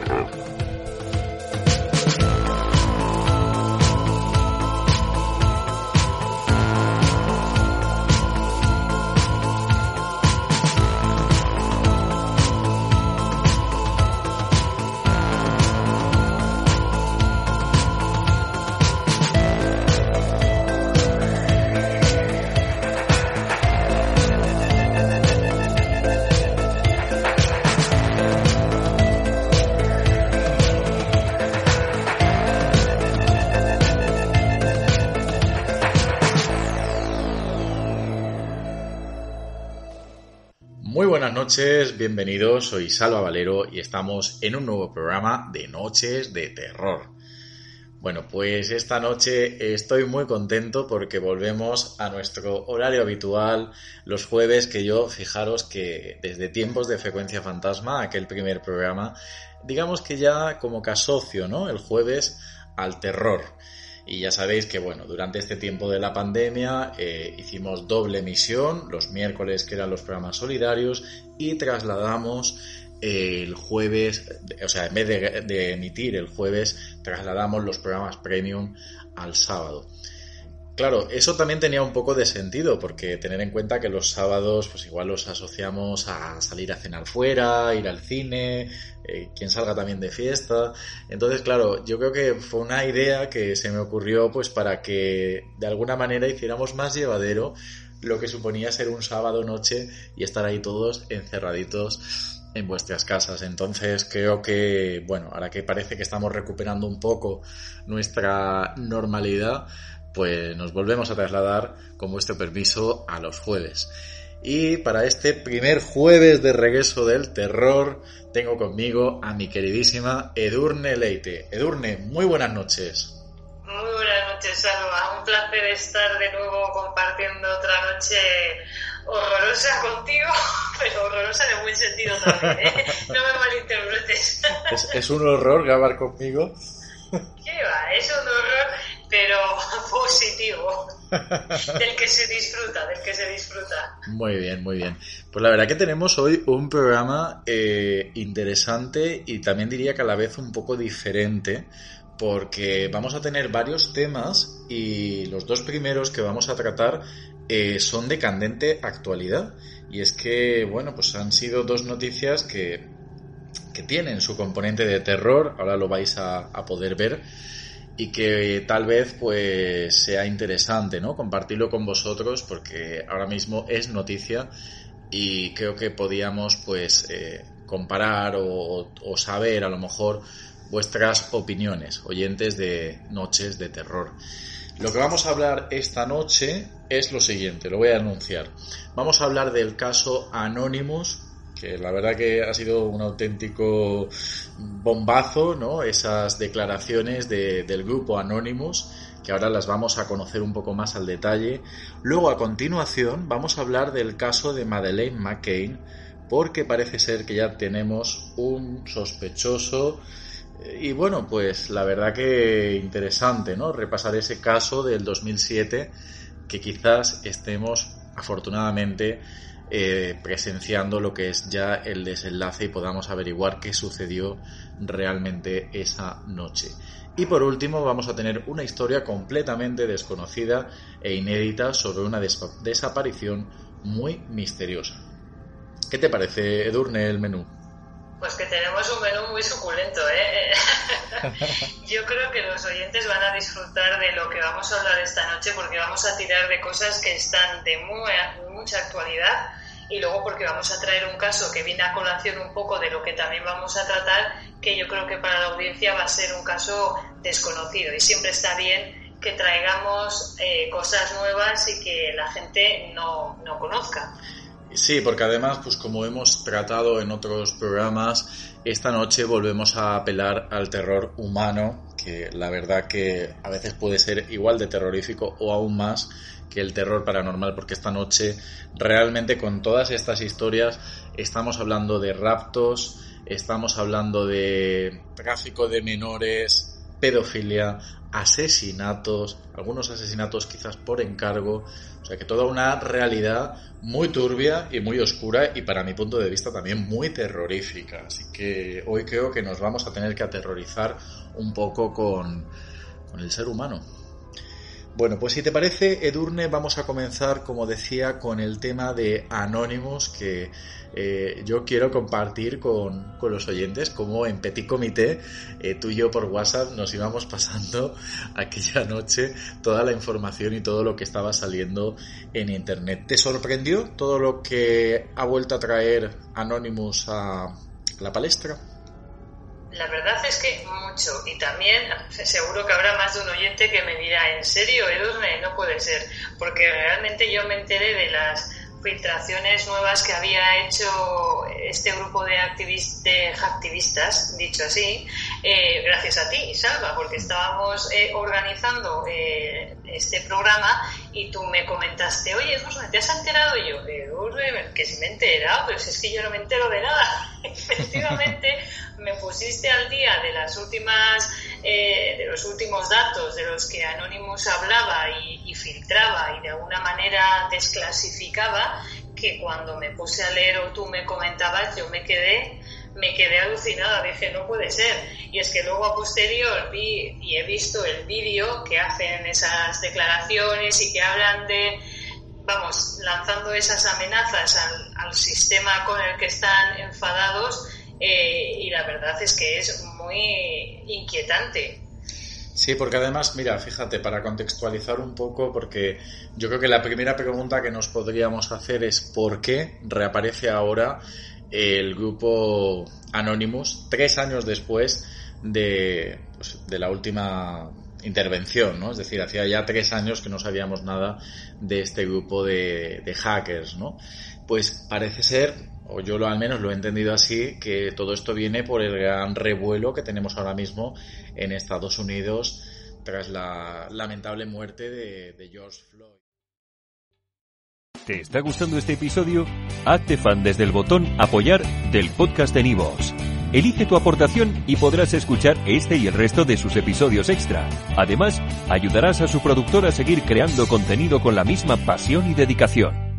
the earth. Terror. noches, bienvenidos, soy Salva Valero y estamos en un nuevo programa de Noches de Terror. Bueno, pues esta noche estoy muy contento porque volvemos a nuestro horario habitual los jueves que yo, fijaros que desde tiempos de frecuencia fantasma, aquel primer programa, digamos que ya como que asocio, ¿no? El jueves al terror. Y ya sabéis que, bueno, durante este tiempo de la pandemia eh, hicimos doble emisión, los miércoles que eran los programas solidarios, y trasladamos el jueves, o sea, en vez de emitir el jueves, trasladamos los programas premium al sábado. Claro, eso también tenía un poco de sentido, porque tener en cuenta que los sábados, pues igual los asociamos a salir a cenar fuera, ir al cine, eh, quien salga también de fiesta. Entonces, claro, yo creo que fue una idea que se me ocurrió, pues para que de alguna manera hiciéramos más llevadero lo que suponía ser un sábado noche y estar ahí todos encerraditos en vuestras casas. Entonces creo que, bueno, ahora que parece que estamos recuperando un poco nuestra normalidad, pues nos volvemos a trasladar con vuestro permiso a los jueves. Y para este primer jueves de regreso del terror, tengo conmigo a mi queridísima Edurne Leite. Edurne, muy buenas noches. Muy buenas noches, Salva. Un placer estar de nuevo compartiendo otra noche horrorosa contigo, pero horrorosa en buen sentido también, ¿eh? No me malinterpretes. ¿Es, es un horror grabar conmigo? ¿Qué va? Es un horror positivo, del que se disfruta, del que se disfruta. Muy bien, muy bien. Pues la verdad que tenemos hoy un programa eh, interesante y también diría que a la vez un poco diferente, porque vamos a tener varios temas y los dos primeros que vamos a tratar eh, son de candente actualidad. Y es que, bueno, pues han sido dos noticias que, que tienen su componente de terror, ahora lo vais a, a poder ver y que tal vez pues sea interesante ¿no? compartirlo con vosotros porque ahora mismo es noticia y creo que podíamos pues eh, comparar o, saber a lo mejor vuestras opiniones oyentes de noches de terror lo que vamos a hablar esta noche es lo siguiente lo voy a anunciar vamos a hablar del caso Anonymous que la verdad que ha sido un auténtico bombazo, ¿no? Esas declaraciones del grupo Anonymous, que ahora las vamos a conocer un poco más al detalle. Luego, a continuación, vamos a hablar del caso de Madeleine McCain, porque parece ser que ya tenemos un sospechoso. Y bueno, pues la verdad que interesante, ¿no? Repasar ese caso del 2007 que quizás estemos afortunadamente eh, presenciando lo que es ya el desenlace y podamos averiguar qué sucedió realmente esa noche. Y por último vamos a tener una historia completamente desconocida e inédita sobre una desaparición muy misteriosa. ¿Qué te parece, Edurne, el menú? Pues que tenemos un menú muy suculento, ¿eh? Yo creo que los oyentes van a disfrutar de lo que vamos a hablar esta noche porque vamos a tirar de cosas que están de muy, mucha actualidad y luego porque vamos a traer un caso que viene a colación un poco de lo que también vamos a tratar, que yo creo que para la audiencia va a ser un caso desconocido y siempre está bien que traigamos eh, cosas nuevas y que la gente no, no conozca. Sí, porque además, pues como hemos tratado en otros programas, esta noche volvemos a apelar al terror humano, que la verdad que a veces puede ser igual de terrorífico o aún más que el terror paranormal, porque esta noche realmente con todas estas historias estamos hablando de raptos, estamos hablando de tráfico de menores, pedofilia, asesinatos, algunos asesinatos quizás por encargo, o sea que toda una realidad muy turbia y muy oscura y para mi punto de vista también muy terrorífica. Así que hoy creo que nos vamos a tener que aterrorizar un poco con, con el ser humano. Bueno, pues si te parece, Edurne, vamos a comenzar, como decía, con el tema de Anonymous, que eh, yo quiero compartir con, los oyentes, como en Petit Comité, eh, tú y yo por WhatsApp nos íbamos pasando aquella noche toda la información y todo lo que estaba saliendo en Internet. ¿Te sorprendió todo lo que ha vuelto a traer Anonymous a la palestra? La verdad es que mucho. Y también seguro que habrá más de un oyente que me dirá, ¿en serio, Edurne? No puede ser. Porque realmente yo me enteré de las filtraciones nuevas que había hecho este grupo de, activistas, dicho así, eh, gracias a ti, Salva, porque estábamos eh, organizando eh, este programa y tú me comentaste, oye, Edurne, ¿te has enterado? Y yo, Edurne, que si me he enterado, pero si es que yo no me entero de nada. Efectivamente, me pusiste al día de las últimas, de los últimos datos de los que Anonymous hablaba y, y filtraba y de alguna manera desclasificaba, que cuando me puse a leer o tú me comentabas, yo me quedé me quedé alucinada, dije, no puede ser. Y es que luego a posterior vi y he visto el vídeo que hacen esas declaraciones y que hablan de, vamos, lanzando esas amenazas al, sistema con el que están enfadados eh, y la verdad es que es muy inquietante. Sí, porque además, mira, fíjate, para contextualizar un poco, porque yo creo que la primera pregunta que nos podríamos hacer es ¿por qué reaparece ahora el grupo Anonymous tres años después de, pues, de la última intervención, ¿no? Es decir, hacía ya tres años que no sabíamos nada de este grupo de, de hackers, ¿no? Pues parece ser, o yo al menos lo he entendido así, que todo esto viene por el gran revuelo que tenemos ahora mismo en Estados Unidos tras la lamentable muerte de George Floyd. ¿Te está gustando este episodio? Hazte fan desde el botón apoyar del podcast de Nivos. Elige tu aportación y podrás escuchar este y el resto de sus episodios extra. Además, ayudarás a su productor a seguir creando contenido con la misma pasión y dedicación.